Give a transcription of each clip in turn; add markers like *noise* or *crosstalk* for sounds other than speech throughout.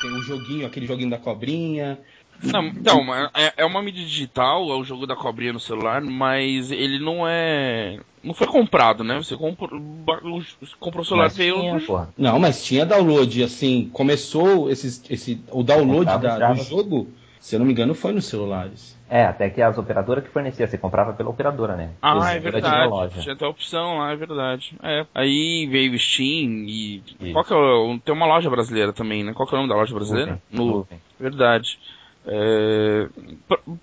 tem o joguinho, aquele joguinho da cobrinha. Não, então, é, é uma mídia digital, é o jogo da cobrinha no celular, mas ele não é. Não foi comprado, né? Você comprou, comprou o celular veio. tinha. Não, mas tinha download, assim, começou esses, esse, o download da- do jogo, se eu não me engano, foi nos celulares. É, até que as operadoras que forneciam, você comprava pela operadora, né? Ah, é Eles- verdade. loja. Tinha até a opção lá, é verdade. É. Aí veio o Steam e. Isso. Qual que é o... Tem uma loja brasileira também, né? Qual que é o nome da loja brasileira? Nuvem. Nuvem. Verdade. É,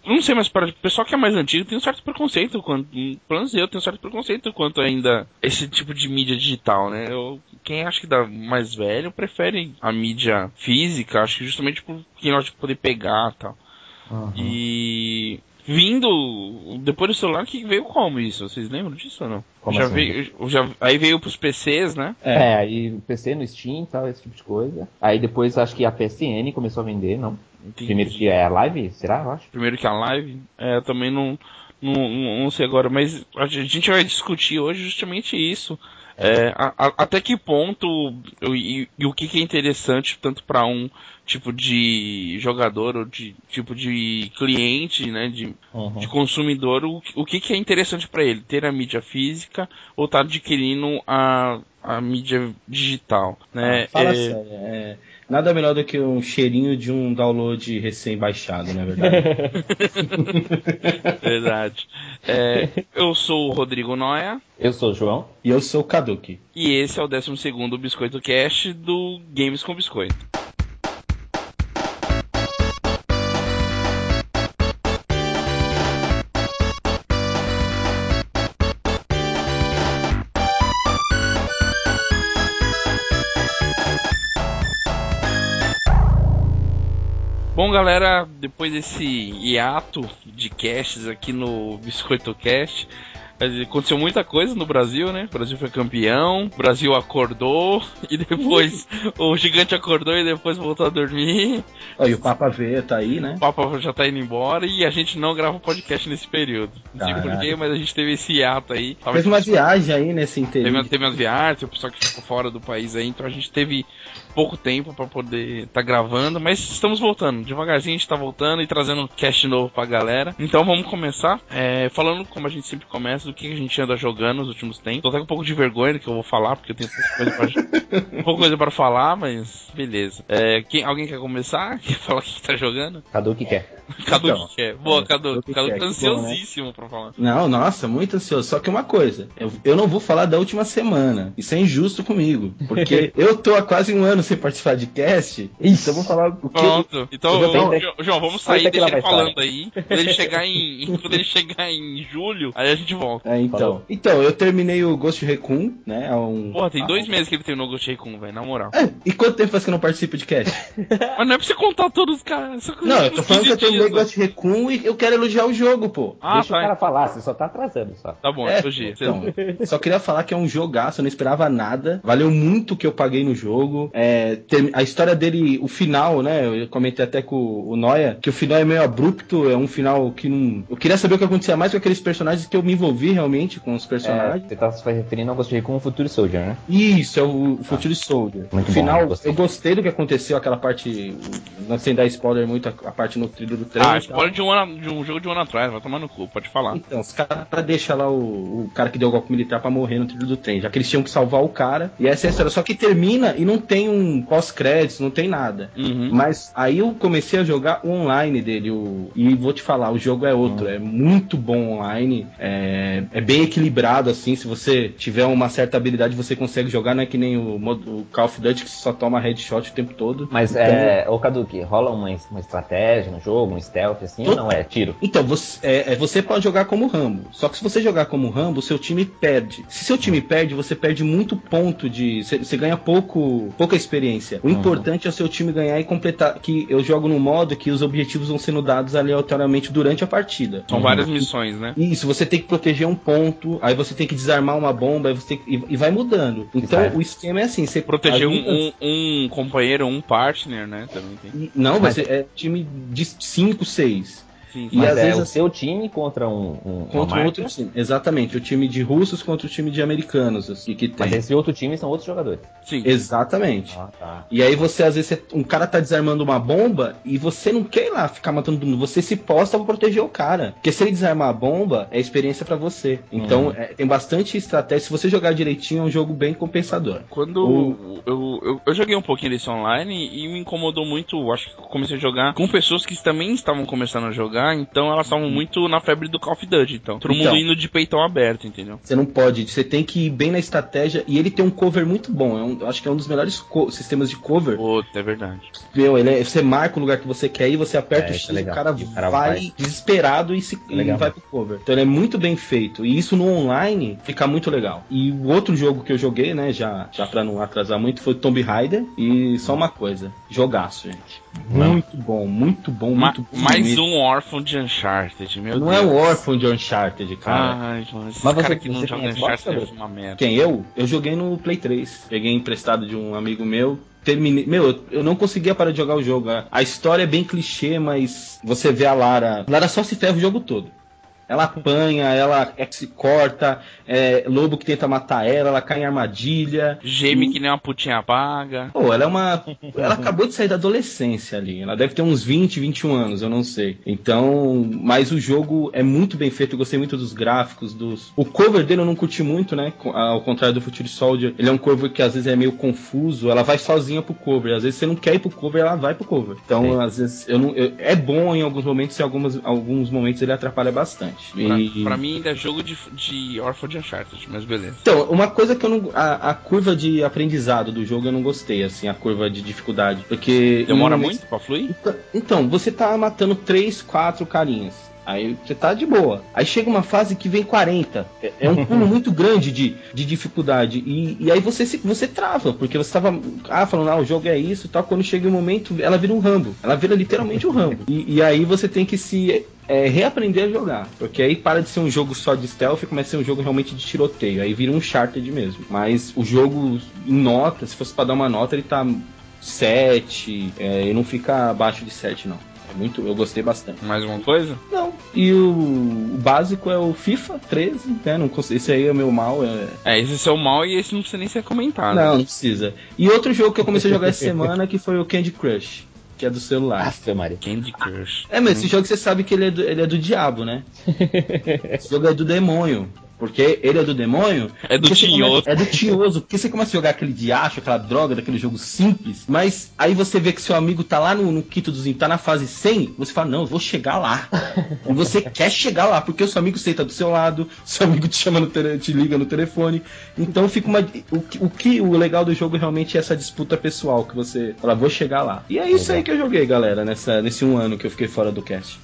Não sei, mas para o pessoal que é mais antigo tem um certo preconceito quanto. Pelo menos eu tenho um certo preconceito quanto ainda esse tipo de mídia digital, né? Eu, quem acha que dá mais velho prefere a mídia física, acho que justamente por quem gosta de poder pegar e tal. Uhum. E vindo depois do celular que veio como isso? Vocês lembram disso ou não? Como já assim? veio, já, aí veio pros PCs, né? É. aí o PC no Steam e tal, esse tipo de coisa. Aí depois acho que a PSN começou a vender, não? Entendi. Primeiro que é a live, será? Eu acho. primeiro que a live. É, também não, não, não, não sei agora, mas a gente vai discutir hoje justamente isso. É, a- a- até que ponto e, e o que, que é interessante tanto para um tipo de jogador ou de tipo de cliente, né, de, Uhum. de consumidor, o, o que, que é interessante para ele? Ter a mídia física ou estar adquirindo a, a mídia digital, né? Fala É, sério, é, nada melhor do que um cheirinho de um download recém-baixado, não é verdade? *laughs* verdade. É, eu sou o Rodrigo Noia. Eu sou o João. e eu sou o Kaduki. E esse é o 12 Biscoito Cast do Games com Biscoito. Bom, galera, depois desse hiato de casts aqui no Biscoito Cast, aconteceu muita coisa no Brasil, né? O Brasil foi campeão, o Brasil acordou *laughs* e depois *laughs* o gigante acordou e depois voltou a dormir. Ó, e o Papa V tá aí, né? O Papa já tá indo embora e a gente não grava podcast nesse período. Não sei Caralho. porquê, mas a gente teve esse hiato aí. Tava Fez uma viagem aí nesse Teve, interim. teve umas viagens, o pessoal que ficou fora do país aí, então a gente teve pouco tempo pra poder estar gravando, mas estamos voltando. Devagarzinho a gente tá voltando e trazendo cast novo pra galera. Então vamos começar é, falando, como a gente sempre começa, do que a gente anda jogando nos últimos tempos. Tô até com um pouco de vergonha do que eu vou falar, porque eu tenho pouca coisa pra, *laughs* pouca coisa pra falar, mas beleza. É, quem, alguém quer começar? *laughs* Quer falar o que tá jogando? Cadu que quer. Cadu Então, que quer. Boa, é, Cadu. Cadu que Cadu quer, tá que bom, né? ansiosíssimo pra falar. Não, nossa, muito ansioso. Só que uma coisa, eu, eu não vou falar da última semana. Isso é injusto comigo. Porque *laughs* eu tô há quase um ano sem participar de cast. Então eu vou falar o que eu, Pronto. Então, Eu vou ô, ter- Jo- João, vamos sair, deixa ele vai falando aí. Quando ele chegar em. Quando ele chegar em julho, aí a gente volta. É, então. Falou. Então, eu terminei o Ghost Recon, né? há Um... Porra, tem Ah, dois meses que ele terminou o Ghost Recon, velho, na moral. É, e quanto tempo faz que eu não participo de cast? *laughs* Mas não é pra você contar todos os caras. só Não, eu tô falando que eu 15 terminei Ghost Recon e eu quero elogiar o jogo, pô. Ah, Deixa tá. o cara falar, você só tá atrasando só. Tá bom, É, elogia. então, *laughs* só queria falar que é um jogaço, eu não esperava nada. Valeu muito o que eu paguei no jogo. É, ter- a história dele, o final, né? Eu comentei até com o, o Noia, que o final é meio abrupto, é um final que não. Eu queria saber o que acontecia mais com aqueles personagens que eu me envolvi realmente com os É, personagens. você tá se referindo ao Ghost Recon Future Soldier, né? Isso, é o Future Soldier. Muito no bom, final, eu gostei. eu gostei do que aconteceu, aquela parte. Não sem dar spoiler muito, a, a parte no trilho do trem. Ah, spoiler de um, ano, de um jogo de um ano atrás, vai tomar no cu, pode falar. Então, os caras deixam lá o, o cara que deu o golpe militar pra morrer no trilho do trem, já que eles tinham que salvar o cara. E essa é a história. Só que termina e não tem um pós-créditos, não tem nada. Uhum. Mas aí eu comecei a jogar o online dele. O, e vou te falar, o jogo é outro. É muito bom online. É, é bem equilibrado, assim. Se você tiver uma certa habilidade, você consegue jogar. Não é que nem o, o Call of Duty que só toma headshot o tempo todo. Mas Então- é. Ô Caduque, rola uma, uma estratégia no jogo, um stealth assim, ou não é? Tiro. Então, você, é, é, você pode jogar como Rambo. Só que se você jogar como Rambo, seu time perde. Se seu time perde, você perde muito ponto de. Você, ganha pouco, pouca experiência. O Uhum. importante é o seu time ganhar e completar. Que eu jogo no modo que os objetivos vão sendo dados aleatoriamente durante a partida. São várias missões, né? Isso, você tem que proteger um ponto, aí você tem que desarmar uma bomba, aí você tem que- e, e vai mudando. Então vai. o esquema é assim, você Proteger um, um, um companheiro, um partner, né? Também tem. Não, Mas- você é time de 5, 6. Sim, E às é vezes o assim, seu time contra um, um contra outro time. Exatamente, o time de russos contra o time de americanos, assim, que tem. Mas esse outro time são outros jogadores. sim. Exatamente. Ah, tá. E aí você, às vezes, um cara tá desarmando uma bomba e você não quer ir lá ficar matando todo mundo. Você se posta pra proteger o cara. Porque se ele desarmar a bomba, é experiência pra você. Então, é, tem bastante estratégia. Se você jogar direitinho, é um jogo bem compensador. Quando eu, eu, eu joguei um pouquinho desse online e me incomodou muito, acho que eu comecei a jogar com pessoas que também estavam começando a jogar, então elas estavam muito na febre do Call of Duty, então. Todo Então. mundo indo de peitão aberto, entendeu? Você não pode, você tem que ir bem na estratégia. E ele tem um cover muito bom. É um- eu acho que é um dos melhores sistemas de cover. Puta, é verdade. Meu, ele é- você marca o lugar que você quer ir, você aperta É, o X é e o legal. cara, E o cara vai, vai. desesperado e, se, e Legal. vai pro cover. Então ele é muito bem feito. E isso no online fica muito legal. E o outro jogo que eu joguei, né, já, já pra não atrasar muito, foi Tomb Raider. E só uma coisa, jogaço, gente. Muito bom, muito bom, Ma- muito bom. mais mesmo. um órfão de Uncharted, meu Não Deus. é o Orphan de Uncharted, cara. Ai, Mas cara você- que não você joga Uncharted é uma merda. Quem eu? Eu joguei no Play 3. Peguei emprestado de um amigo meu. Terminei. Meu, eu- não conseguia parar de jogar o jogo. A- A história é bem clichê, mas você vê a Lara. Lara só se ferra o jogo todo. Ela apanha, ela é que se corta, é lobo que tenta matar ela, ela cai em armadilha. Geme que nem uma putinha paga. Pô, ela é uma. Ela acabou de sair da adolescência ali. Ela deve ter uns 20, 21 anos, eu não sei. Então. Mas o jogo é muito bem feito. Eu gostei muito dos gráficos, dos. O cover dele eu não curti muito, né? Ao contrário do Future Soldier. Ele é um cover que às vezes é meio confuso. Ela vai sozinha pro cover. Às vezes você não quer ir pro cover, ela vai pro cover. Então, Sim. às vezes, eu não. eu- é bom em alguns momentos, em algumas, alguns momentos ele atrapalha bastante. Pra, E- pra mim ainda é jogo de, de órfão de Uncharted, mas beleza. então, uma coisa que eu não. A, a curva de aprendizado do jogo eu não gostei, assim, a curva de dificuldade. Porque. Demora em- muito pra fluir? Então, então, você tá matando 3, 4 carinhas. Aí você tá de boa. Aí chega uma fase que vem 40. É, é um pulo *laughs* muito grande de, de dificuldade. E, e aí você se, você trava, porque você tava. Ah, falando, ah, o jogo é isso e tal. Quando chega o momento, ela vira um rambo. Ela vira literalmente um rambo. E, e aí você tem que se é, reaprender a jogar. Porque aí para de ser um jogo só de stealth e começa a ser um jogo realmente de tiroteio. Aí vira um Uncharted mesmo. Mas o jogo, em nota, se fosse pra dar uma nota, ele tá 7. É, e não fica abaixo de 7, não. É muito, eu gostei bastante. Mais uma coisa? Não. E o, o básico é o FIFA 13, né? Não, esse aí é meu mal. É... É, esse é o seu mal e esse não precisa nem ser comentado. Não, não precisa. E outro jogo que eu comecei a jogar essa semana que foi o Candy Crush, que é do celular. Nossa, Maria. Candy Crush. É, mas esse jogo você sabe que ele é do, ele é do diabo, né? *laughs* Esse jogo é do demônio. Porque ele é do demônio. É do tinhoso. começa- É do tinhoso. Porque você começa a jogar aquele diacho, aquela droga daquele jogo simples. Mas aí você vê que seu amigo tá lá no, no quinto dos tá na fase 100. Você fala, não, eu vou chegar lá. e você *laughs* quer chegar lá. Porque o seu amigo senta do seu lado. Seu amigo te chama no te liga no telefone. Então fica uma. O, que- o que o legal do jogo realmente é essa disputa pessoal. Que você fala, vou chegar lá. E é isso aí que eu joguei, galera. Nessa, nesse um ano que eu fiquei fora do cast.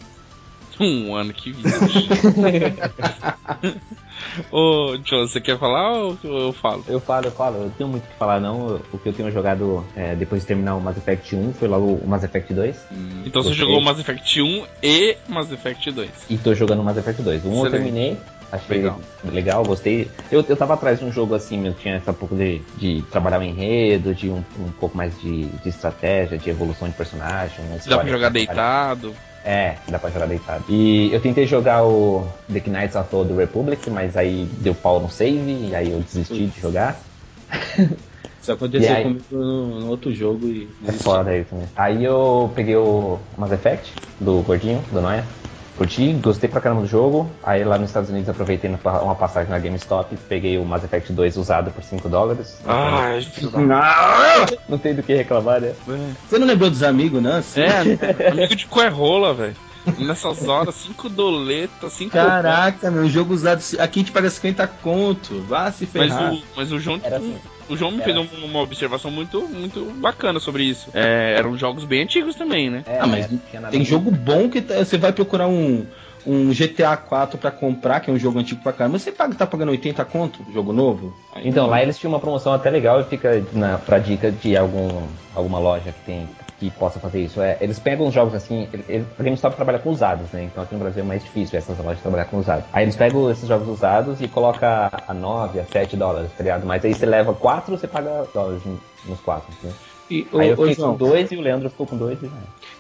*laughs* Um ano que vida. *laughs* Ô, John, você quer falar ou eu falo? Eu falo, eu falo, eu tenho muito o que falar não. O que eu tenho jogado é, depois de terminar o Mass Effect 1 foi logo o Mass Effect 2. Então você jogou Mass Effect 1 e Mass Effect 2. E tô jogando o Mass Effect 2. Um eu Excelente. terminei, achei Legal. legal, gostei. Eu, eu tava atrás de um jogo assim, eu tinha essa pouco de, de trabalhar o enredo, de um, um pouco mais de, de estratégia, de evolução de personagem. Dá pra jogar deitado. É, dá pra jogar deitado. E eu tentei jogar o The Knights of the Republic, mas aí deu pau no save, e aí eu desisti de jogar. Isso aconteceu *laughs* aí? comigo no, outro jogo e. É foda aí também. Aí eu peguei o Mass Effect, do Gordinho, do Noia. Curti, gostei pra caramba do jogo. Aí lá nos Estados Unidos aproveitei uma passagem na GameStop, peguei o Mass Effect 2 usado por 5 dólares. Ai, filho da... Não! Não tem do que reclamar, né? Você não lembrou dos amigos, não? É, amigo de coerrola, velho. Nessas horas, cinco doletas, cinco. Caraca, meu, jogo usado. Aqui a gente paga 50 conto. Vá se Mas ferrar. o, mas o João, Era assim. O João me fez um- uma observação muito, muito bacana sobre isso. É, eram jogos bem antigos também, né? É, Ah, mas Tem jogo bom que tá- você vai procurar um, um GTA 4 pra comprar, que é um jogo antigo pra caramba. Mas você paga, tá pagando 80 conto, jogo novo? Então, lá eles tinham uma promoção até legal e fica na, pra dica de algum, alguma loja que tem que possa fazer isso. É, eles pegam os jogos assim, ele- a GameStop trabalha com usados, né? Então aqui no Brasil é mais difícil essas lojas trabalhar com usados. Aí eles pegam esses jogos usados e coloca a 9, a 7 dólares, tá ligado? Mas aí você leva 4, você paga dólares nos 4, né? E, Aí eu fiquei com dois e o Leandro ficou com dois e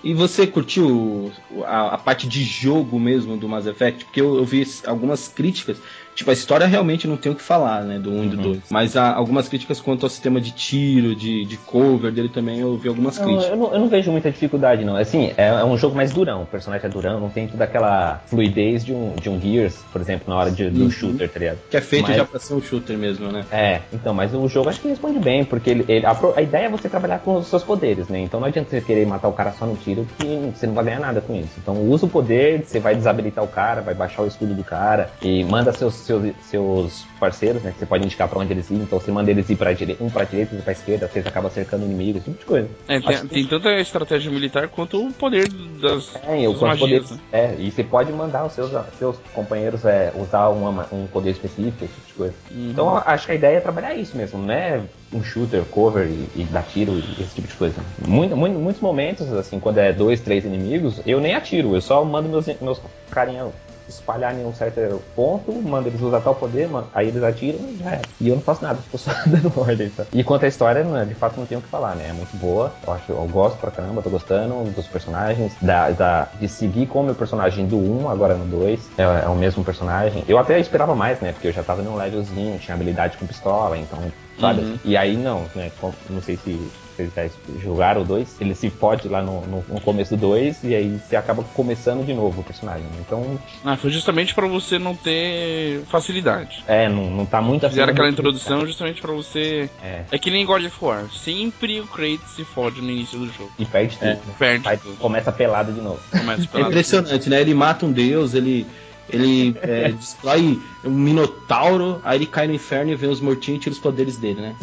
E você curtiu a, a, parte de jogo mesmo do Mass Effect? Porque eu, eu vi algumas críticas Tipo, a história realmente não tem o que falar, né? Do 1 um uhum. e do 2. Uhum. Mas há algumas críticas quanto ao sistema de tiro, de, de cover dele também, eu vi algumas não, críticas. Eu não, eu não, vejo muita dificuldade, não. Assim, é, é, um jogo mais durão. O personagem é durão, não tem toda aquela fluidez de um, de um Gears, por exemplo, na hora de, do uhum. shooter, tá ligado? Que é feito mas, já pra ser um shooter mesmo, né? É, então, mas o jogo acho que responde bem, porque ele, ele a, a, ideia é você trabalhar com os seus poderes, né? Então não adianta você querer matar o cara só no tiro, que você não vai ganhar nada com isso. Então usa o poder, você vai desabilitar o cara, vai baixar o escudo do cara e manda seus, seus, seus parceiros, né? Que você pode indicar pra onde eles ir. Então você manda eles ir pra dire... um pra direita, outro pra esquerda, vocês acabam cercando inimigos, esse tipo de coisa. É, tem, que... tem tanta estratégia militar quanto o poder das, é, das magias. Poder, né? É, e você pode mandar os seus, seus companheiros é, usar uma, um poder específico, esse tipo de coisa. Uhum. Então acho que a ideia é trabalhar isso mesmo, né? Um shooter, cover e, e dar tiro e esse tipo de coisa. Muito, muito, muitos momentos, assim, quando é dois, três inimigos, eu nem atiro, eu só mando meus, meus carinha espalhar em um certo ponto, manda eles usar tal poder, aí eles atiram e já. E eu não faço nada, fico *laughs* só dando ordem. Tá? E quanto à história, de fato não tenho o que falar, né? É muito boa, eu acho, eu gosto pra caramba, tô gostando dos personagens, da, da, de seguir com o personagem do 1, agora no 2, é, é, o mesmo personagem. Eu até esperava mais, né? Porque eu já tava num levelzinho, tinha habilidade com pistola, então sabe? Uhum. E aí não, né? Não sei se vocês já jogaram o 2, ele se pode lá no, no, no começo do 2 e aí você acaba começando de novo o personagem. Então. Ah, foi justamente para você não ter facilidade. É, não, não tá muito assim. Fizeram aquela introdução justamente para você. É. é que nem God of War. Sempre o Kratos se fode no início do jogo. E perde tudo. É. Perde tudo. Começa pelado de novo. Começa pelado. É impressionante, né? Ele mata um deus, ele ele é, destrói um minotauro, aí ele cai no inferno e vê os mortinhos e tira os poderes dele, né?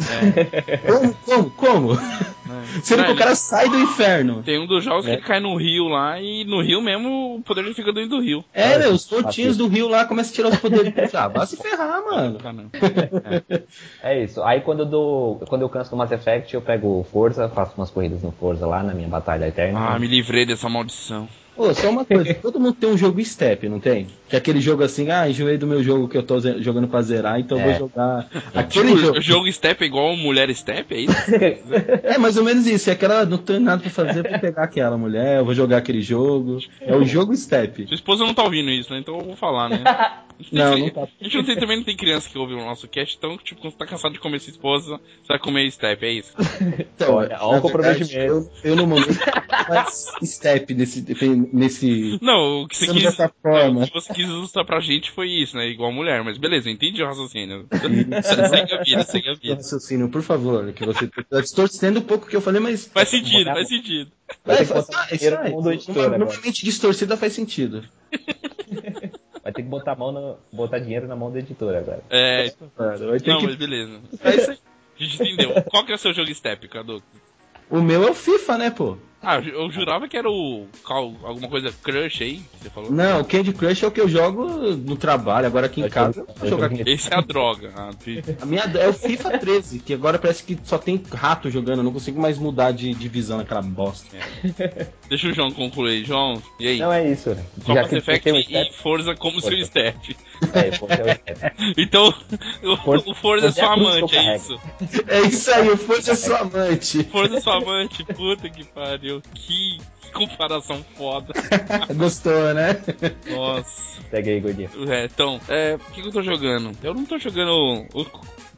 É. Como? Como? Como? É. Sendo que o cara sai do inferno. Tem um dos jogos é. que ele cai no rio lá e no rio mesmo o poder fica dentro do rio. É, né? Os mortinhos do rio lá começam a tirar os poderes. ah, vai se ferrar, mano. É. isso. Aí quando eu dou. Quando eu canso do Mass Effect, eu pego Forza, faço umas corridas no Forza lá na minha batalha eterna. Ah, me livrei dessa maldição. Pô, só uma coisa, *laughs* todo mundo tem um jogo step, não tem? Que é aquele jogo assim, ah, enjoei do meu jogo que eu tô jogando pra zerar, então é. vou jogar aquele tipo, jogo. jogo step é igual mulher step, é isso? *laughs* é mais ou menos isso, é aquela, não tenho nada pra fazer pra pegar aquela mulher, eu vou jogar aquele jogo. É o jogo step. Sua esposa não tá ouvindo isso, né? Então eu vou falar, né? *laughs* Não, não tá. A gente não tem, também não tem criança que ouve o nosso cast, então, tipo, quando você tá cansado de comer sua esposa, você vai comer step, é isso? Então, olha, olha o comprometimento. Eu, eu no momento mais step nesse, nesse. Não, o que você quis. Dessa forma. O que você quis ilustrar pra gente foi isso, né? Igual mulher, mas beleza, entendi o raciocínio. segue a vida, segue a vida. Raciocínio, por favor, que você tá distorcendo um pouco o que eu falei, mas. Faz sentido, faz sentido. Vai, faz, ah, Uma mente distorcida faz sentido. Ter que botar, mão no, botar dinheiro na mão da editora agora. É, não, que... mas beleza. É isso aí. A gente entendeu. Qual que é o seu jogo step, Cadu? O meu é o FIFA, né, pô? Ah, eu jurava que era o. alguma coisa Crush aí, que você falou. Não, o Candy Crush é o que eu jogo no trabalho, agora aqui em é casa. Eu jogar aqui. Esse é a droga. A minha é o FIFA 13, que agora parece que só tem rato jogando, eu não consigo mais mudar de divisão naquela bosta. É. Deixa o João concluir. João, e aí? Não, é isso, né? Só Mass Effect e Forza como Forza. seu step. É, é o step. *laughs* então, Forza, o Forza é sua amante, é isso? É isso aí, o Forza é sua amante. Forza é sua amante, puta que pariu pariu. Que, que comparação foda. *laughs* Gostou, né? Nossa. Pega aí, gordinho. É, então, é, o que, que eu tô jogando? Eu não tô jogando. Eu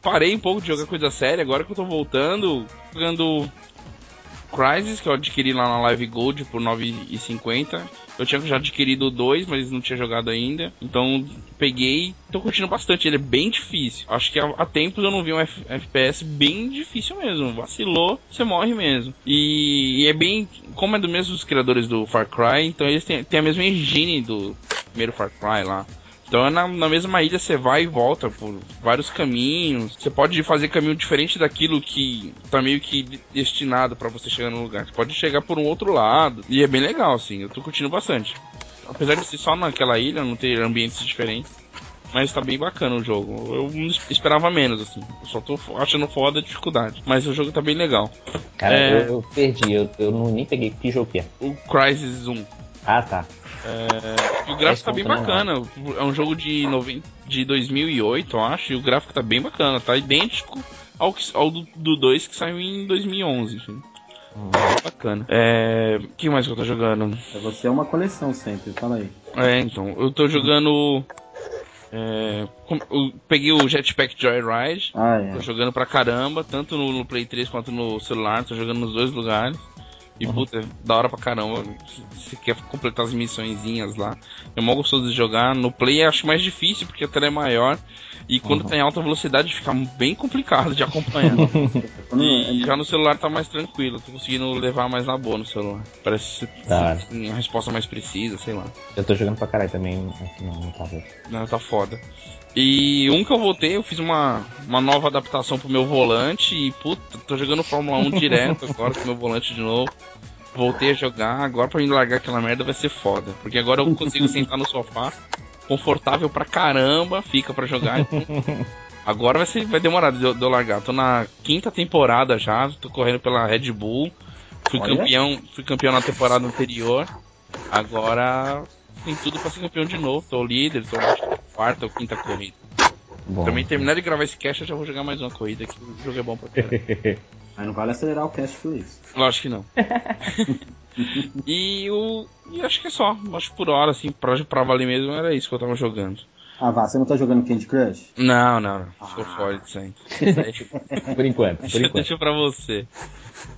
parei um pouco de jogar coisa séria, agora que eu tô voltando, jogando Crysis, que eu adquiri lá na Live Gold por 9,50. Eu tinha já adquirido dois, mas não tinha jogado ainda. Então peguei, tô curtindo bastante. Ele é bem difícil. Acho que há, tempos eu não vi um F FPS bem difícil mesmo. Vacilou, você morre mesmo. E, e, é bem. Como é do mesmo dos criadores do Far Cry, então eles têm, têm a mesma engine do primeiro Far Cry lá. Então na, na, mesma ilha você vai e volta por vários caminhos. Você pode fazer caminho diferente daquilo que tá meio que destinado para você chegar no lugar. Você pode chegar por um outro lado. E é bem legal, assim. Eu tô curtindo bastante. Apesar de ser só naquela ilha, não ter ambientes diferentes. Mas tá bem bacana o jogo. Eu esperava menos, assim. Eu só tô achando foda a dificuldade. Mas o jogo tá bem legal. Cara, é... eu, eu, perdi. Eu, eu não, nem peguei que jogo que é. O Crysis 1. Ah, tá. É, o gráfico tá bem bacana. É um jogo de, 90, de 2008, eu acho, e o gráfico tá bem bacana. Tá idêntico ao, ao do 2 que saiu em 2011. Assim. Bacana. É. O que mais que eu tô jogando? É você é uma coleção sempre, fala aí. É, então. Eu tô jogando. É, com- eu peguei o Jetpack Joyride. Ah, Tô é. jogando pra caramba, tanto no, no Play 3 quanto no celular, tô jogando nos dois lugares. E puta, da hora pra caramba. Se você quer completar as missõezinhas lá. É mó gostoso de jogar. No Play eu acho mais difícil porque a tela é maior. E quando tá em alta velocidade fica bem complicado de acompanhar. *laughs* e já no celular tá mais tranquilo, tô conseguindo levar mais na boa no celular. Parece tem uma resposta mais precisa, sei lá. Eu tô jogando pra caralho também aqui no, no tablet. Não, tá foda. E um que eu voltei, eu fiz uma, uma nova adaptação pro meu volante e, puta, tô jogando Fórmula 1 direto agora com meu volante de novo. Voltei a jogar, agora pra me largar aquela merda vai ser foda. Porque agora eu consigo sentar no sofá, confortável pra caramba, fica pra jogar. Então, agora vai, ser, vai demorar de eu, de eu largar. Tô na quinta temporada já, tô correndo pela Red Bull. Fui Olha. campeão, fui campeão na temporada anterior. Agora tem tudo pra ser campeão de novo. Tô líder, tô quarta ou quinta corrida. Bom. Também terminar de gravar esse cast, eu já vou jogar mais uma corrida que o jogo é bom pra caramba. *laughs* Mas não vale acelerar o cast por isso. Lógico que não. *laughs* e o. E acho que é só. Acho que por hora, assim, pra, pra valer mesmo, era isso que eu tava jogando. Ah, vá, você não tá jogando Candy Crush? Não, não, não. Fora disso aí. Por enquanto, por Deixa, enquanto. deixa pra você.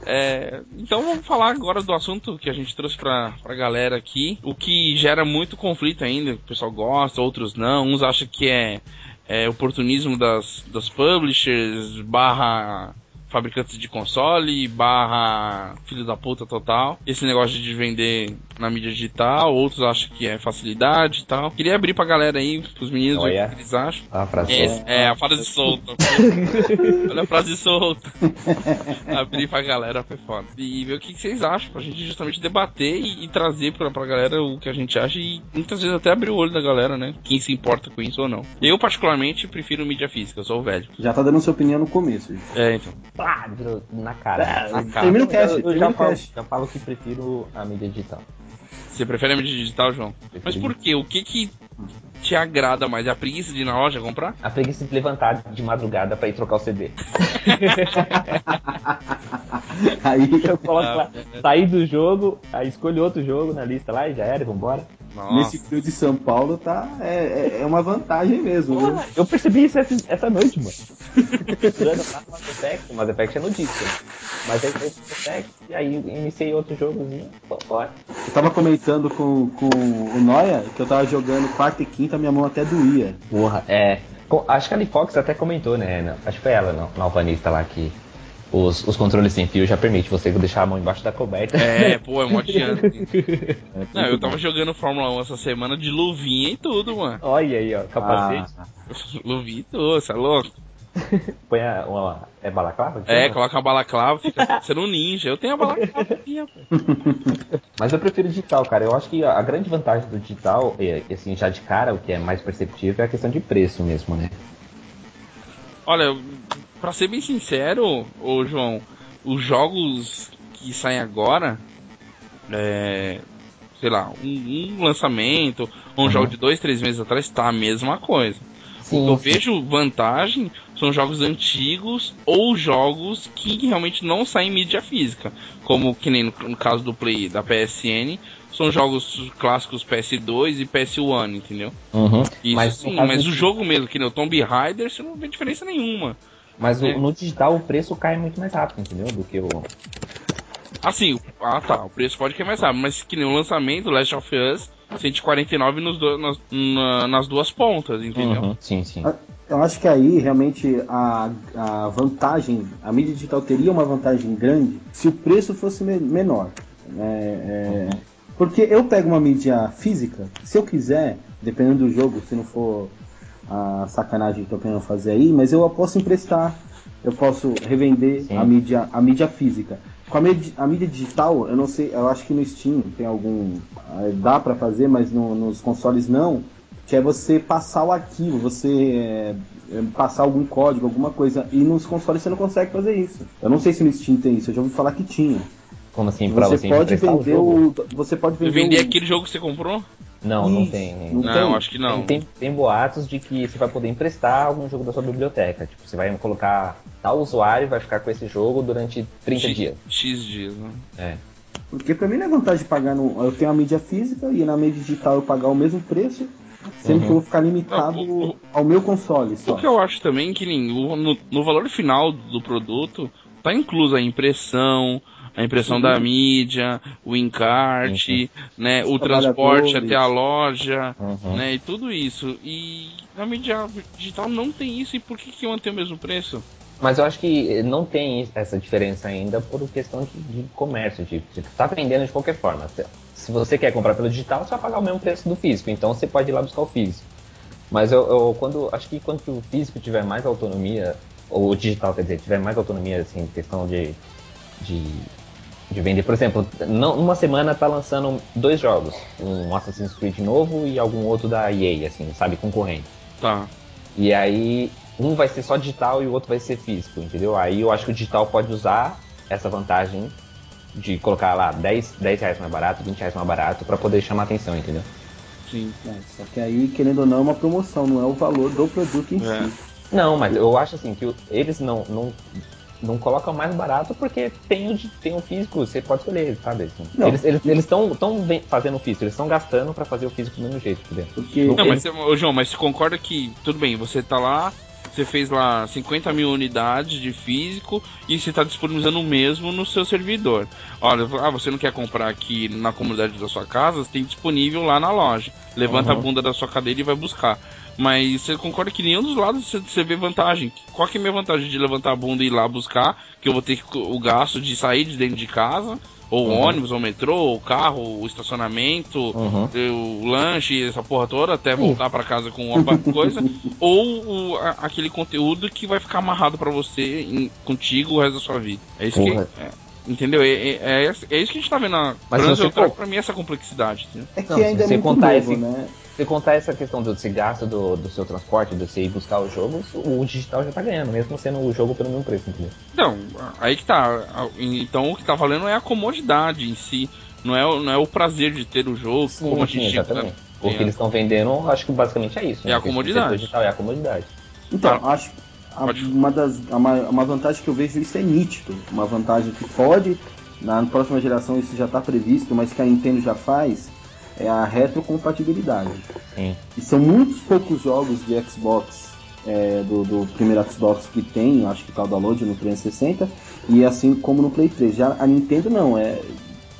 É, então vamos falar agora do assunto que a gente trouxe pra, pra galera aqui. O que gera muito conflito ainda. O pessoal gosta, outros não. Uns acham que é, é oportunismo das, das publishers, barra fabricantes de console, barra filho da puta total. Esse negócio de vender na mídia digital. Outros acham que é facilidade e tal. Queria abrir pra galera aí, pros meninos, Olha. o que eles acham. Ah, É, é, a frase solta. *laughs* Olha a frase solta. *laughs* Abrir pra galera foi foda. E ver o que que vocês acham, pra gente justamente debater e, e trazer pra, pra galera o que a gente acha e muitas vezes até abrir o olho da galera, né? Quem se importa com isso ou não. Eu, particularmente, prefiro mídia física, eu sou o velho. Já tá dando sua opinião no começo. gente. É, então. Pá, virou na cara. É, na cara. termina o cast, Eu, eu já, falo, cast. já falo que prefiro a mídia digital. Você prefere a mídia digital, João? Mas por quê? O que que te agrada mais? É a preguiça de ir na loja comprar? A preguiça de levantar de madrugada pra ir trocar o CD. *laughs* Aí, Eu coloco Ah, lá, sair do jogo, aí escolho outro jogo na lista lá e já era, vambora. Nossa. nesse frio de São Paulo, tá, é, é- é uma vantagem mesmo. viu? Eu percebi isso essa, essa noite, mano. Jogando Mass Effect, Mass Effect é no disco. né? Mas aí foi Mass Effect, e aí iniciei outro jogozinho, pô, bora. Eu tava comentando com, com o Noia que eu tava jogando quarta e quinta, minha mão até doía. Porra, é. Acho que a Alifox até comentou, né? Acho que foi ela, não, na alvanista lá, que os, os controles sem fio já permite você deixar a mão embaixo da coberta. É, pô, é mó *laughs* adiante. Não, eu tava jogando Fórmula 1 essa semana de luvinha e tudo, mano. Olha aí, ó, capacete. Ah, *laughs* Luvinha e tudo, você é louco? *laughs* Põe a, uma. É balaclava? É, chama? coloca a balaclava, fica sendo um ninja. Eu tenho a balaclava aqui. Mas eu prefiro digital, cara. Eu acho que a grande vantagem do digital, e assim, já de cara, o que é mais perceptível é a questão de preço mesmo, né? Olha, pra ser bem sincero, ô João, os jogos que saem agora, é, sei lá, um, um lançamento, ou um Uhum. jogo de dois, três meses atrás, tá a mesma coisa. o que eu vejo vantagem são jogos antigos ou jogos que realmente não saem em mídia física. Como que nem no, no caso do Play da PSN, são jogos clássicos PS2 e PS1, entendeu? Uhum. Isso Mas, sim, no mas o jogo mesmo, que nem o Tomb Raider, você não vê diferença nenhuma. Mas o- É. no digital o preço cai muito mais rápido, entendeu? Do que o. Assim, ah tá, o preço pode é mais rápido, mas que nem o lançamento, Last of Us, 149 nos do- nas, na- nas duas pontas, entendeu? Uhum. Sim, sim. Eu acho que aí realmente a, a vantagem, a mídia digital teria uma vantagem grande se o preço fosse me- menor. É, é, porque eu pego uma mídia física, se eu quiser, dependendo do jogo, se não for a sacanagem que eu querendo fazer aí, mas eu posso emprestar, eu posso revender Sim. a mídia, a mídia física. Com a mídia, a mídia digital, eu não sei, eu acho que no Steam tem algum. eh, dá pra fazer, mas no- nos consoles não. Que é você passar o arquivo, você eh, passar algum código, alguma coisa. E nos consoles você não consegue fazer isso. Eu não sei se no Steam tem isso, eu já ouvi falar que tinha. Como assim, pra Você você, pode emprestar vender jogo? o. Você pode vender vender o, aquele jogo que você comprou? Não, não tem. Não, tem? acho que não. Tem, tem, tem boatos de que você vai poder emprestar algum jogo da sua biblioteca. Tipo, você vai colocar tal usuário vai ficar com esse jogo durante 30 X, dias. X dias, né? É. Porque pra mim não é vantagem pagar no. Eu tenho a mídia física e na mídia digital eu pagar o mesmo preço, sendo Uhum. que eu vou ficar limitado Ah, o- o- ao meu console só. O que eu acho também que nem, o- no, no valor final do produto tá incluso a impressão, a impressão Sim. da mídia, o encarte, né, o transporte até a loja, Uhum. né, e tudo isso. E na mídia digital não tem isso, e por que que mantém o mesmo preço? Mas eu acho que não tem essa diferença ainda por questão de, de comércio, de, de tá vendendo de qualquer forma. Se- você quer comprar pelo digital, você vai pagar o mesmo preço do físico, então você pode ir lá buscar o físico. Mas eu, eu- quando acho que quando o físico tiver mais autonomia, ou o digital, quer dizer, tiver mais autonomia assim, em questão de, de, de vender, por exemplo, não, numa semana tá lançando dois jogos, um Assassin's Creed novo e algum outro da EA, assim, sabe, concorrente. Tá. E aí, um vai ser só digital e o outro vai ser físico, entendeu? Aí eu acho que o digital pode usar essa vantagem de colocar lá 10, 10 reais mais barato, 20 reais mais barato, pra poder chamar atenção, entendeu? Sim. É, só que aí, querendo ou não, é uma promoção, não é o valor do produto em É. si. Não, mas eu acho assim que eles não, não, não colocam mais barato porque tem o, tem o físico, você pode escolher, sabe? Assim. Não. Eles estão eles tão ven- fazendo o físico, eles estão gastando pra fazer o físico do mesmo jeito, entendeu? Porque Não, ele- mas, você- ô, João, mas você concorda que, tudo bem, você tá lá, você fez lá 50 mil unidades de físico e você tá disponibilizando o mesmo no seu servidor. Olha, ah, você não quer comprar aqui na comunidade da sua casa, você tem disponível lá na loja. Levanta Uhum. a bunda da sua cadeira e vai buscar. Mas você concorda que nenhum dos lados você, você vê vantagem. Qual que é a minha vantagem de levantar a bunda e ir lá buscar? Que eu vou ter que- o gasto de sair de dentro de casa, ou Uhum. ônibus, ou metrô, ou carro, o estacionamento, Uhum. o lanche, essa porra toda, até voltar pra casa com uma coisa, *laughs* ou o- a- aquele conteúdo que vai ficar amarrado pra você, em- contigo o resto da sua vida. É isso Porra. que. é, entendeu? É, é, é, é isso que a gente tá vendo na Mas trans, eu trago pra mim essa complexidade. Entendeu? é que Não, ainda é muito contar novo, esse- né? Se contar essa questão do desse gasto do, do seu transporte, de você ir buscar os jogos, o digital já tá ganhando, mesmo sendo o jogo pelo mesmo preço, entendeu? Não, aí que tá. Então o que tá valendo é a comodidade em si. Não é, o- não é o prazer de ter o jogo, como a sim, gente exatamente. O que eles estão vendendo, acho que basicamente é isso. É a Esse comodidade. Digital é a comodidade. Então, Ah, acho a- uma das uma, uma vantagem que eu vejo isso é nítido, uma vantagem que pode na próxima geração isso já está previsto, mas que a Nintendo já faz é a retrocompatibilidade. Sim. E são muitos poucos jogos de Xbox é, do, do primeiro Xbox que tem, acho que tá o download no 360 e assim como no Play 3. Já a Nintendo não é,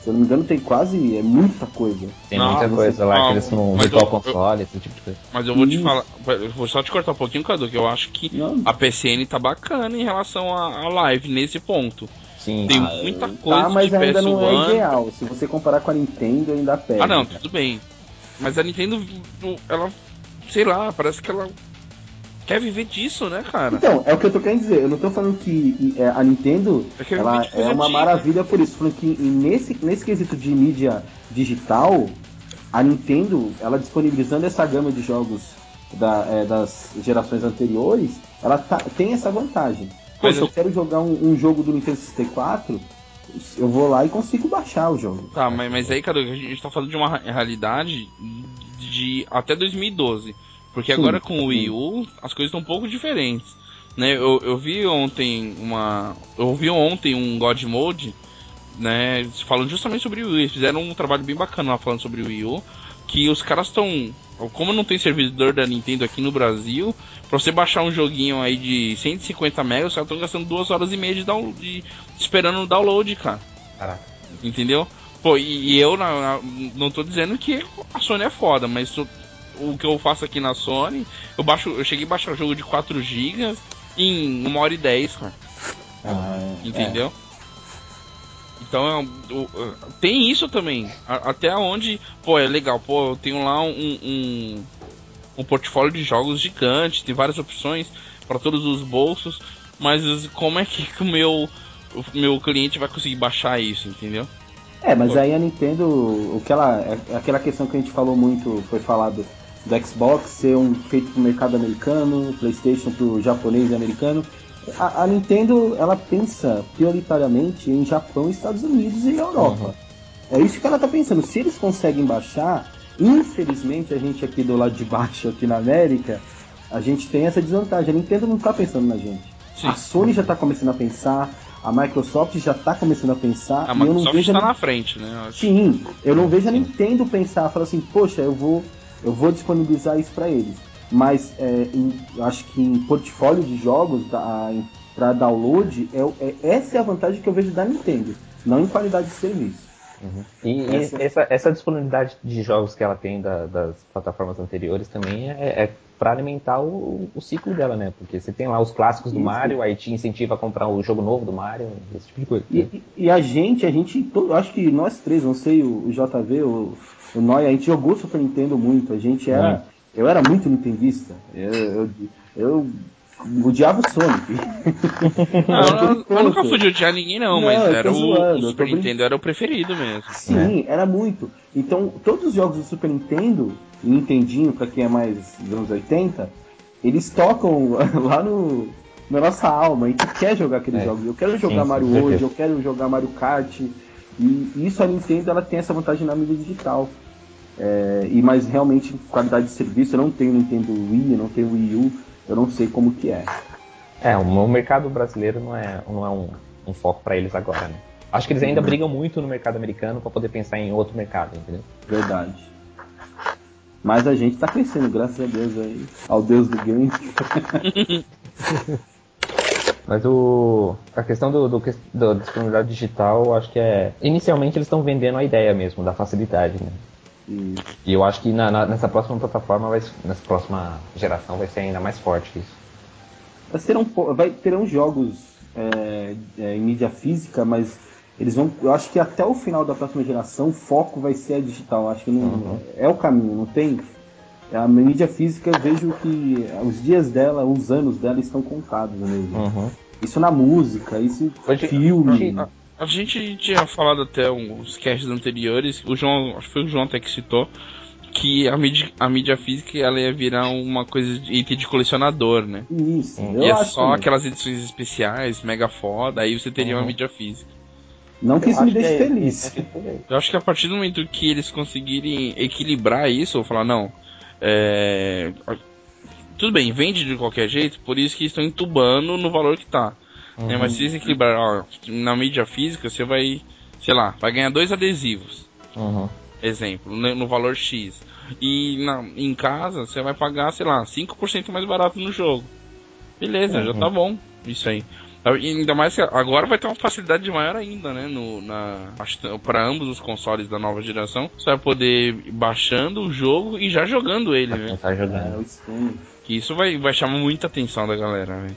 se eu não me engano tem quase é muita coisa. Tem Não, muita coisa lá não, que eles não virtual eu- console, esse tipo de coisa. Mas eu vou te falar, eu vou só te cortar um pouquinho, Cadu, que eu acho que Não, a PCN tá bacana em relação à live nesse ponto. Sim. Tem Ah, muita coisa tá, mas ainda não é PS1. ideal. Se você comparar com a Nintendo, ainda perde. Ah, não, tudo bem. Mas a Nintendo, ela, sei lá, parece que ela quer viver disso, né, cara? Então, é o que eu tô querendo dizer. Eu não tô falando que é, a Nintendo É ela é uma maravilha por isso. Falando que nesse, nesse quesito de mídia digital, a Nintendo, ela disponibilizando essa gama de jogos da, é, das gerações anteriores, ela tá- tem essa vantagem. Pô, Mas se eu- quero jogar um, um jogo do Nintendo 64, eu vou lá e consigo baixar o jogo. Tá, mas, mas aí, cara, a gente tá falando de uma realidade de até 2012. Porque Sim, agora com o. Wii U, as coisas estão um pouco diferentes. Né? Eu, eu vi ontem uma. Eu vi ontem um God Mode, né? Falando justamente sobre o Wii U. Eles fizeram um trabalho bem bacana lá falando sobre o Wii U. Que os caras estão. Como não tem servidor da Nintendo aqui no Brasil, pra você baixar um joguinho aí de 150 megas, os caras estão gastando duas horas e meia de, down, de esperando o download, cara. Caraca. Entendeu? Pô, e, e eu na- na- não tô dizendo que a Sony é foda, mas tu- o que eu faço aqui na Sony, eu baixo, eu cheguei a baixar o jogo de 4 GB em 1 hora e 10, cara. Ah, é. Entendeu? É um- o- o- tem isso também. Até onde, pô, é legal, pô, eu tenho lá um, um, um portfólio de jogos gigante, tem várias opções para todos os bolsos, mas como é que *laughs* o meu, o meu cliente vai conseguir baixar isso, entendeu? É, mas aí a Nintendo, o que ela, é- aquela questão que a gente falou muito, foi falado do Xbox ser um feito pro mercado americano, PlayStation pro japonês e americano. A, a Nintendo, ela pensa prioritariamente em Japão, Estados Unidos e Europa. É isso que ela tá pensando. Se eles conseguem baixar, Infelizmente, a gente aqui do lado de baixo, aqui na América, a gente tem essa desvantagem. A Nintendo não tá pensando na gente. Sim. A Sony já tá começando a pensar, a Microsoft já está começando a pensar. A Microsoft está na frente, né? Sim, eu não vejo a Nintendo pensar, falar assim, poxa, eu vou, eu vou disponibilizar isso para eles. Mas é, em, acho que em portfólio de jogos para download, é, é, essa é a vantagem que eu vejo da Nintendo, não em qualidade de serviço. Uhum. E, essa... essa... essa, disponibilidade de jogos que ela tem da, das plataformas anteriores também é, é para alimentar o, o, ciclo dela, né? Porque você tem lá os clássicos do Isso. Mario, aí te incentiva a comprar o jogo novo do Mario, esse tipo de coisa. E, e a gente, a gente, todo, acho que nós três, não sei, o, o JV, o, o Noia, a gente jogou Super Nintendo muito, a gente era. É. Eu era muito nintendista. Eu, eu, eu odiava o Sonic. Não, eu, eu nunca fui de odiar ninguém, não, não mas era o, o Super Nintendo era o preferido mesmo. Sim, né? era muito. Então, todos os jogos do Super Nintendo Nintendinho, para quem é mais dos anos 80, eles tocam *laughs* lá no, na nossa alma. A gente quer jogar aqueles é. jogos. Eu quero jogar sim, Mario sim, hoje, eu quero jogar Mario Kart. E isso a Nintendo ela tem essa vantagem na mídia digital. É, e mas realmente qualidade de serviço, eu não tenho Nintendo Wii, eu não tenho Wii U, eu não sei como que é. É, o mercado brasileiro não é, não é um, um foco para eles agora, né? Acho que eles ainda brigam muito no mercado americano para poder pensar em outro mercado, entendeu? Verdade. Mas a gente tá crescendo, graças a Deus aí. Ao Deus do game. *laughs* *laughs* Mas o, a questão do, do, do, da disponibilidade digital, acho que é. Inicialmente eles estão vendendo a ideia mesmo, da facilidade, né? E, e eu acho que na, na, nessa próxima plataforma, vai, nessa próxima geração, vai ser ainda mais forte isso. Vai, serão, vai terão jogos é, é, em mídia física, mas eles vão, eu acho que até o final da próxima geração o foco vai ser a digital. Acho que não, uhum. é o caminho, não tem. A mídia física eu vejo que os dias dela, os anos dela estão contados mesmo. Uhum. Isso na música, isso Pode, filme. A, a, gente tinha falado até uns casts anteriores, o João, acho que foi o João até que citou, que a mídia, a mídia física ela ia virar uma coisa de item de colecionador, né? Isso. E é só aquelas edições especiais, mega foda, aí você teria uhum. uma mídia física. Não que eu isso me deixe é, feliz. É eu acho que a partir do momento que eles conseguirem equilibrar isso, ou falar, não, é... tudo bem, vende de qualquer jeito, por isso que estão entubando no valor que tá. Uhum. Né? Mas se eles equilibrar, ó, na mídia física, você vai, sei lá, vai ganhar dois adesivos. Uhum. Exemplo, no, no valor X. E na, em casa, você vai pagar, sei lá, 5% mais barato no jogo. Beleza, uhum. já tá bom. Isso aí. Ainda mais que agora vai ter uma facilidade maior ainda, né? No, na, para ambos os consoles da nova geração. Você vai poder ir baixando o jogo e já jogando ele, né? Tá jogando. É, que isso vai, vai chamar muita atenção da galera,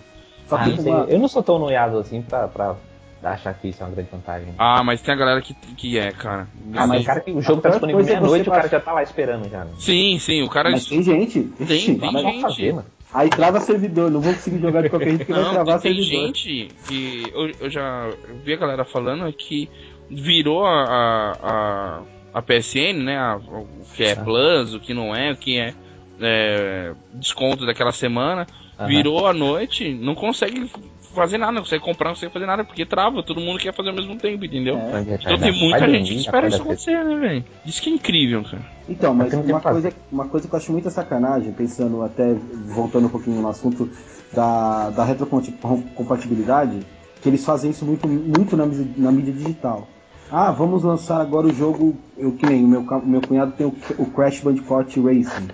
né? Ah, não eu não sou tão noiado assim pra, pra achar que isso é uma grande vantagem. Ah, mas tem a galera que, que é, cara. Ah, mas o cara que o jogo tá disponível é meia-noite, o cara já tá lá esperando já. Né? Sim, sim, o cara. Mas tem gente. Tem, *laughs* tem gente. Fazer, Aí trava servidor, não vou conseguir jogar de qualquer jeito que não, vai travar tem servidor. Tem gente que eu, eu, já vi a galera falando que virou a, a, a PSN, né? A, o que é Plus, o que não é, o que é, é desconto daquela semana, uhum. virou a noite, não consegue fazer nada, não consegue comprar, não consegue fazer nada, porque trava, todo mundo quer fazer ao mesmo tempo, entendeu? É, então tem muita gente que espera isso acontecer, né, velho? Isso que é incrível, cara. Então, mas uma coisa, uma coisa que eu acho muita sacanagem, pensando até, voltando um pouquinho no assunto da, da retrocompatibilidade, que eles fazem isso muito, muito na, na mídia digital. Ah, vamos lançar agora o jogo, eu que nem, o meu, meu cunhado tem o, o Crash Bandicoot Racing.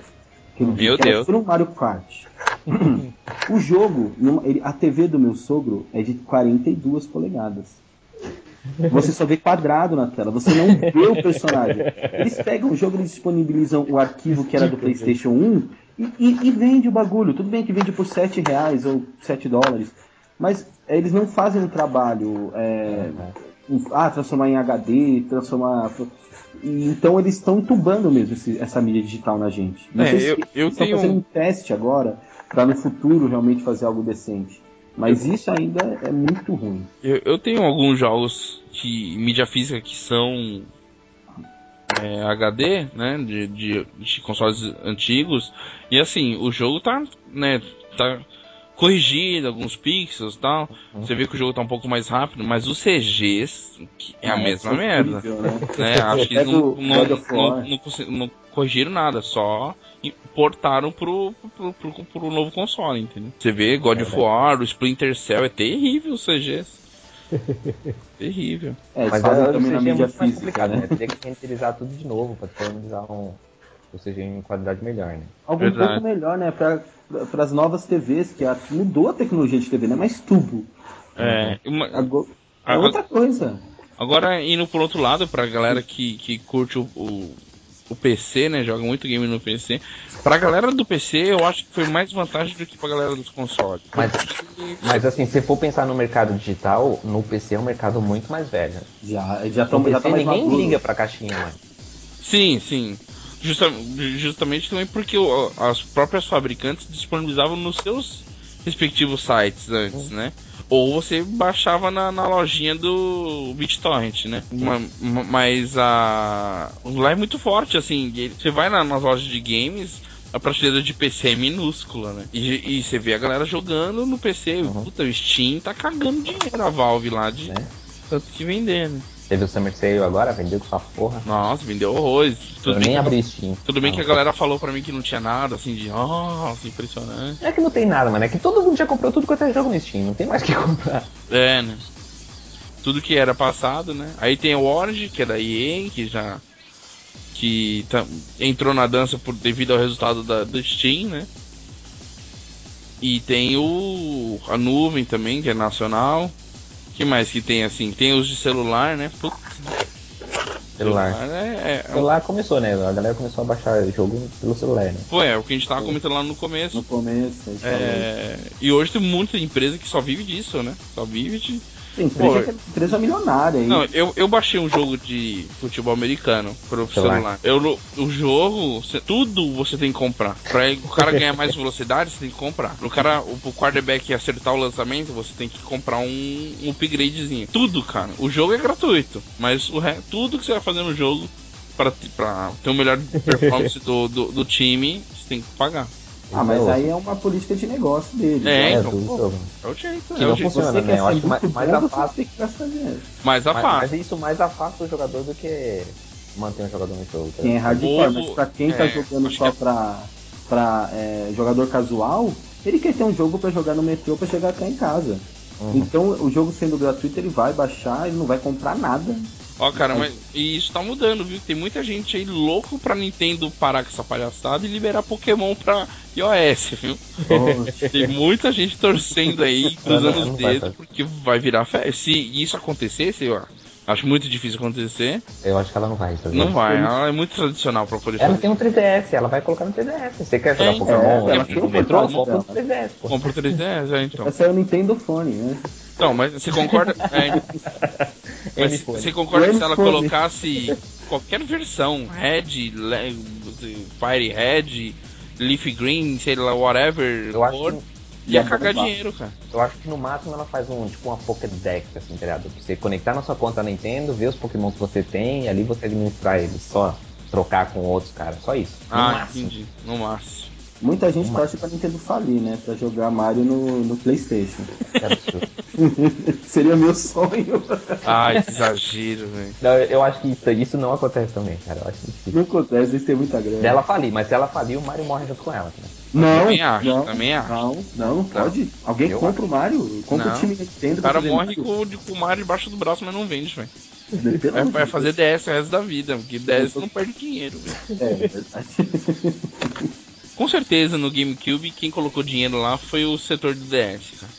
Que ele, meu que Deus. É um Mario Kart. O jogo, a TV do meu sogro é de 42 polegadas. Você só vê quadrado na tela, você não vê o personagem. Eles pegam o jogo, eles disponibilizam o arquivo que era do PlayStation 1 e, e, e vende o bagulho. Tudo bem que vende por 7 reais ou 7 dólares, mas eles não fazem um trabalho. É, ah, transformar em HD, transformar. E, então eles estão entubando mesmo esse, essa mídia digital na gente. Não é, eu, se eu estão tenho... fazendo um teste agora para no futuro realmente fazer algo decente. Mas isso ainda é muito ruim. Eu, eu tenho alguns jogos de mídia física que são é, HD, né, de, de, de, consoles antigos, e assim, o jogo tá, né, tá corrigido alguns pixels e tal. Uhum. Você vê que o jogo tá um pouco mais rápido, mas os CGs é a É, mesma foi merda. né? Né? Acho que Pega não, o não, não, não não corrigiram nada, só importaram pro, pro, pro, pro novo console, entendeu? Você vê God of War, o Splinter Cell, é terrível os *laughs* CGs. terrível. É, Mas fazem é, também na o CG é mídia muito física, complicado, né? né? Teria que renderizar tudo de novo pra disponibilizar um, o CG em qualidade melhor, né? Algo Verdade. pouco melhor, né? Para as novas TVs, que a- mudou a tecnologia de TV, não é mais tubo. É, uma- Agora, é outra coisa. Agora, indo por outro lado, pra galera que, que curte o, o, o PC, né? Joga muito game no PC. Pra galera do PC, eu acho que foi mais vantagem do que pra galera dos consoles. Mas, mas assim, se for pensar no mercado digital, no PC é um mercado muito mais velho. Já, já, tão, já PC tá mais ninguém maduro. liga pra caixinha mais. Sim, sim. Justa- justamente também porque o- as próprias fabricantes disponibilizavam nos seus respectivos sites antes, né? Ou você baixava na, na lojinha do BitTorrent, né? Ma- ma- Mas a. Lá é muito forte, assim. Você vai na, nas lojas de games, a prateleira de PC é minúscula, né? E, e você vê a galera jogando no PC. Uhum. Puta, o Steam tá cagando dinheiro a Valve lá de Né? tanto que vender, né? Teve o Summer Sale agora, vendeu com essa porra. Nossa, vendeu horrores. Tudo eu bem nem abri Steam. tudo bem que a galera falou pra mim que não tinha nada, assim, de nossa, impressionante. Não é que não tem nada, mano. É que todo mundo já comprou tudo quanto é jogo no Steam. Não tem mais o que comprar. É, né? Tudo que era passado, né? Aí tem o Orange, que é da EA, que já. que tá- entrou na dança por, devido ao resultado da, do Steam, né? E tem o. a nuvem também, que é nacional. Que mais que tem assim? Tem os de celular, né? Putz, Celular. é, é, Celular começou, né? A galera começou a baixar jogo pelo celular, né? Foi, é o que a gente tava comentando lá no começo. No começo. É, e hoje tem muita empresa que só vive disso, né? Só vive de. Tem empresa, Pô, empresa milionária aí. Não, eu, eu baixei um jogo de futebol americano pro Celular. celular. Eu, o jogo, cê- tudo você tem que comprar. Pra o cara ganhar mais *laughs* velocidade, você tem que comprar. Pro cara, o, o quarterback acertar o lançamento, você tem que comprar um, um upgradezinho. Tudo, cara. O jogo é gratuito, mas o re- tudo que você vai fazer no jogo pra ter o melhor performance *laughs* do, do, do time, você tem que pagar. Ah, mas é aí é uma política de negócio deles. É, É, né? então, tudo pô. jogo. É o jeito, Que é não o jeito. funciona, né? Eu acho que mais, mais afasta. tem que gastar dinheiro. Mas a Mas, isso mais afasta o jogador do que manter um jogador no jogo. tá? Quem é hardcore, Ovo, mas pra quem tá é, jogando acho só que pra, pra é, jogador casual, ele quer ter um jogo pra jogar no metrô pra chegar até em casa. Uhum. Então, o jogo sendo gratuito, ele vai baixar, ele não vai comprar nada. Ó, cara, mas e isso tá mudando, viu? Tem muita gente aí louco pra Nintendo parar com essa palhaçada e liberar Pokémon pra iOS, viu? Tem muita gente torcendo aí, cruzando Não, os não vai dedos, porque vai virar festa. Se isso acontecesse, eu acho muito difícil acontecer, Eu acho que ela não vai. tá não vai. Ela é muito tradicional pra poder Ela fazer. tem um 3DS, ela vai colocar no 3DS. Você quer jogar É, Pokémon? é, ela no tem um metrô? vontade Compra no dela. 3DS, pô. Compra o 3DS, é, então. Essa é o Nintendo Phone, né? Então, mas você concorda? é, *laughs* mas você concorda que se ela colocasse qualquer versão, Red, Le- Fire Red, Leaf Green, sei lá, whatever, Eu acho cor, que ia cagar dinheiro, cara. Eu acho que no máximo ela faz um tipo uma Pokédex, assim, tá ligado? Pra você conectar na sua conta Nintendo, ver os Pokémon que você tem e ali você administrar eles, só trocar com outros caras, só isso. No Ah, máximo. entendi. No máximo. Muita gente Uma- torce pra Nintendo falir, né? Pra jogar Mario no, no Playstation. *laughs* Seria meu sonho. Ai, que exagero, velho. Não, eu acho que isso, isso não acontece também, cara. Eu acho difícil. Não acontece, eles têm muita grana. Se ela falir, mas se ela falir, o Mario morre junto com ela. Né? Não, Também acho, não, também acho. Não, não, não pode. Alguém Eu compra o Mario, compra Não. o time Nintendo. O cara morre com, o- com o Mario debaixo do braço, mas não vende, velho. Vai, vai fazer DS o resto da vida, porque DS não perde dinheiro, velho. É, é verdade. *laughs* Com certeza no GameCube quem colocou dinheiro lá foi o setor do DS, cara.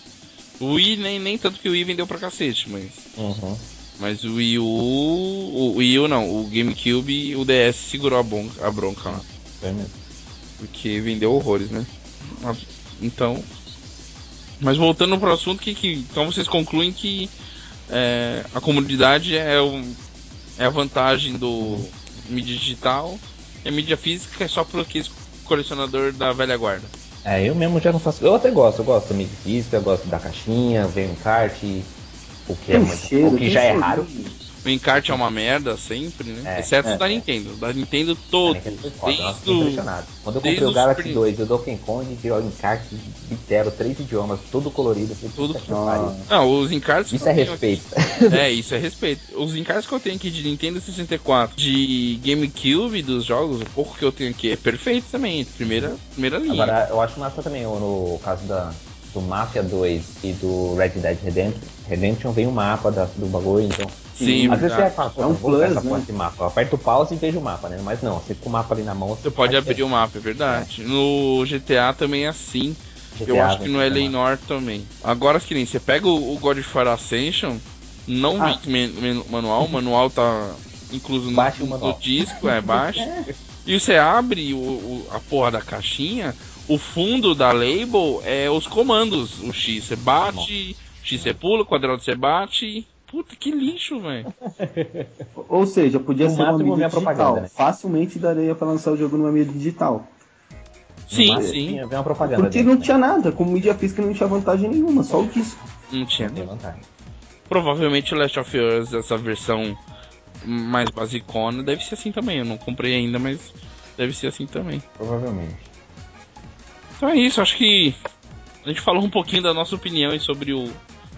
O Wii nem, nem tanto que o Wii vendeu pra cacete, mas. Uhum. Mas o Wii U. O Wii U não, o GameCube o DS segurou a bronca, a bronca lá. É mesmo. Porque vendeu horrores, né? Então. Mas voltando pro assunto, que, que, então vocês concluem que é, a comunidade é, o, é a vantagem do mídia digital e a mídia física é só pro aqueles colecionador da velha guarda. É, eu mesmo já não faço. Eu até gosto, eu gosto da mídia física, eu gosto da caixinha, vem um kart, o que, é cheiro, o que já é cheirinho. raro. O encarte é uma merda sempre, né? É, Exceto é, da. Nintendo. Da Nintendo todo. Nintendo foda, nossa, Desde impressionado. Quando eu comprei o Galaxy Super 2 e o Donkey Kong, virou encarte inteiro, três idiomas, tudo colorido. Tudo- pariu. Não, os encartes. Isso é respeito. aqui- *laughs* É, isso é respeito. Os encartes que eu tenho aqui de Nintendo 64, de GameCube dos jogos, o pouco que eu tenho aqui é perfeito também. Primeira, primeira linha. Agora, eu acho massa também, no caso da, do Mafia 2 e do Red Dead Redemption, Redemption vem o mapa da- do bagulho, então. Sim, Às vezes verdade. você fala, pô, É um plus, essa né? de mapa. Eu aperto o pause e vejo o mapa, né? Mas não, você com o mapa ali na mão. Você pode faz abrir o mapa, é verdade. No GTA também é assim. GTA, Eu acho que no né? Eleanor também. Agora que nem você pega o, o God of War Ascension, não Ah. manual, o manual tá incluso no, Baixa o no disco, é baixo. *laughs* e você abre o, o- a porra da caixinha, o fundo da label é os comandos. O X você bate, X você pula, quadrado você bate. Puta, que lixo, velho. *laughs* Ou seja, podia No ser uma máximo, mídia digital. propaganda, né? Facilmente daria pra lançar o jogo numa mídia digital. Sim, Mas sim. Tinha, uma propaganda. Porque dentro, não né? tinha nada, como mídia física não tinha vantagem nenhuma, só o disco. Não tinha Não vantagem. Provavelmente o Last of Us, essa versão mais basicona, deve ser assim também. Eu não comprei ainda, mas deve ser assim também. Provavelmente. Então é isso, acho que a gente falou um pouquinho da nossa opinião aí sobre o,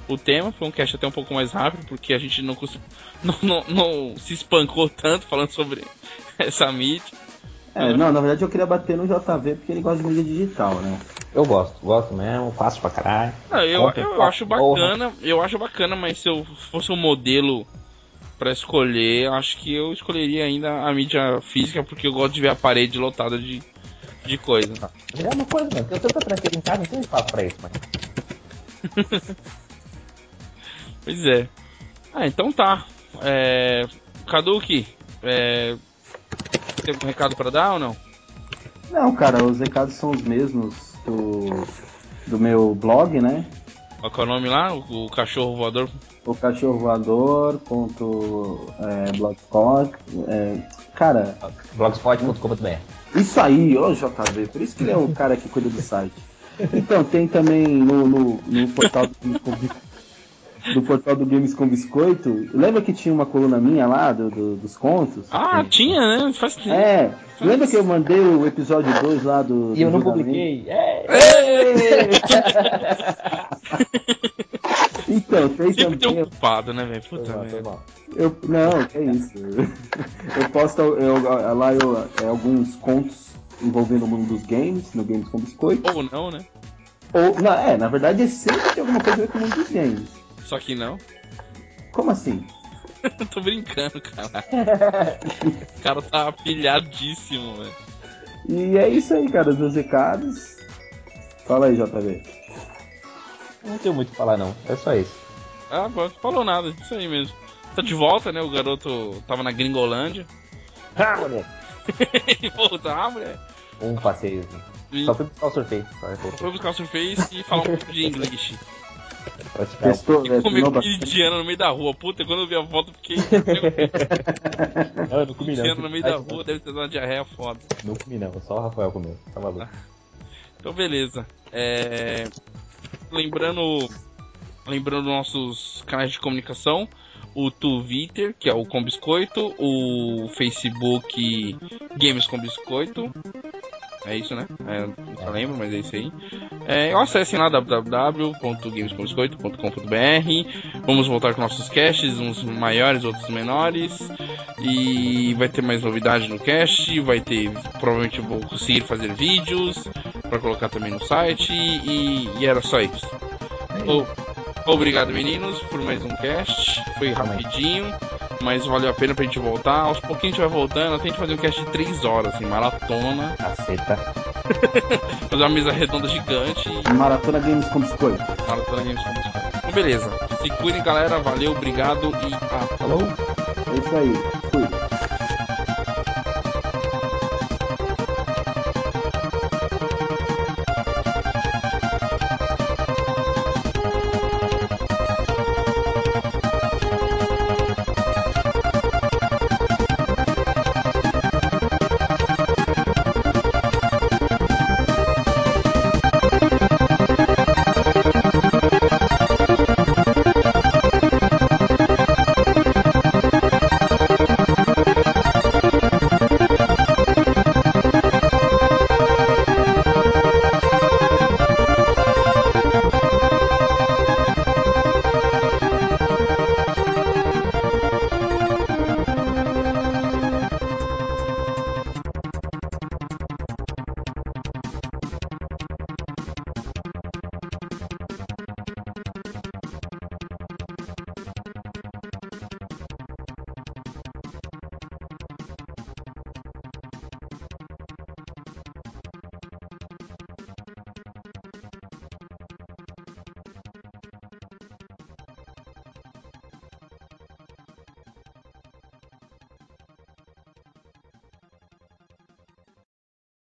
o tema. Foi um cast até um pouco mais rápido, porque a gente não, *laughs* não, não, não se espancou tanto falando sobre *laughs* essa mídia. É, não, na verdade eu queria bater no JV porque ele gosta de mídia digital, né? Eu gosto, gosto mesmo, faço pra caralho. Não, eu, Compre eu pra acho porra. bacana, eu acho bacana, mas se eu fosse um modelo pra escolher, acho que eu escolheria ainda a mídia física, porque eu gosto de ver a parede lotada de, de coisa. É uma coisa, mano. Eu tanta tranqueira em casa, não tem espaço pra isso, mano. *laughs* Pois é. Ah, então tá. É... Kaduki, é... tem algum recado pra dar ou não? Não, cara, os recados são os mesmos do, do meu blog, né? Qual que é o nome lá? O, o cachorro voador? O cachorro voador, ponto, é, blogspot, é, cara, Blogspot.com.br isso aí, ô JV, por isso que ele é o cara que cuida do site. Então, tem também no, no, no portal do do portal do Games com Biscoito, lembra que tinha uma coluna minha lá do, do- dos contos? Ah, tinha, né? Faz tempo. É, lembra que eu mandei o episódio 2 lá do. E eu do não julgamento? publiquei. É. *laughs* Então, tem Sempre também. um culpado, né, velho? Foi Puta mal, foi merda. mal. Eu, não, é isso. *laughs* Eu posto eu, lá eu, é, alguns contos envolvendo o mundo dos games, no Games com Biscoito. Ou não, né? Ou, na, é, na verdade é sempre tem alguma coisa a ver com o mundo dos games. Só que não. Como assim? *laughs* Tô brincando, cara. *laughs* O cara tá pilhadíssimo, velho. E é isso aí, cara, os meus recados. Fala aí, JV. Não tenho muito o que falar, não. É só isso. Ah, não falou nada, isso aí mesmo. Tá de volta, né? O garoto tava na Gringolândia. Ah, moleque. *laughs* e volta, ah, mulher. Um passeio. E Só fui buscar o sorteio. Só eu foi buscar o Surface e falar um pouco de inglês. Praticar. Testou, E é, comer comida indiana no meio da rua. Puta, quando eu vi a foto, eu fiquei. *laughs* Não, eu não comi não. indiano no meio da rua, deve ter dado uma diarreia foda. Não comi não, só o Rafael comeu. Tá maluco. Então, beleza. É... Lembrando, lembrando nossos canais de comunicação, o Twitter, que é o Com Biscoito, o Facebook Games com Biscoito. É isso, né? É, não lembro, mas é isso aí. É, acessem lá www.gamescombiscoito.com.br. Vamos voltar com nossos casts, uns maiores, outros menores. E vai ter mais novidade no cast. Vai ter, provavelmente vou conseguir fazer vídeos para colocar também no site. E, e era só isso. O- obrigado, meninos, por mais um cast. Foi rapidinho, mas valeu a pena pra gente voltar. Aos pouquinhos a gente vai voltando. Até a gente fazer um cast de 3 horas, assim, maratona. Caceta. *laughs* Fazer uma mesa redonda gigante. e Maratona Games com Biscoito. Maratona Games com Biscoito. Então, beleza. Se cuidem, galera. Valeu, obrigado e ah, falou. É isso aí. Fui.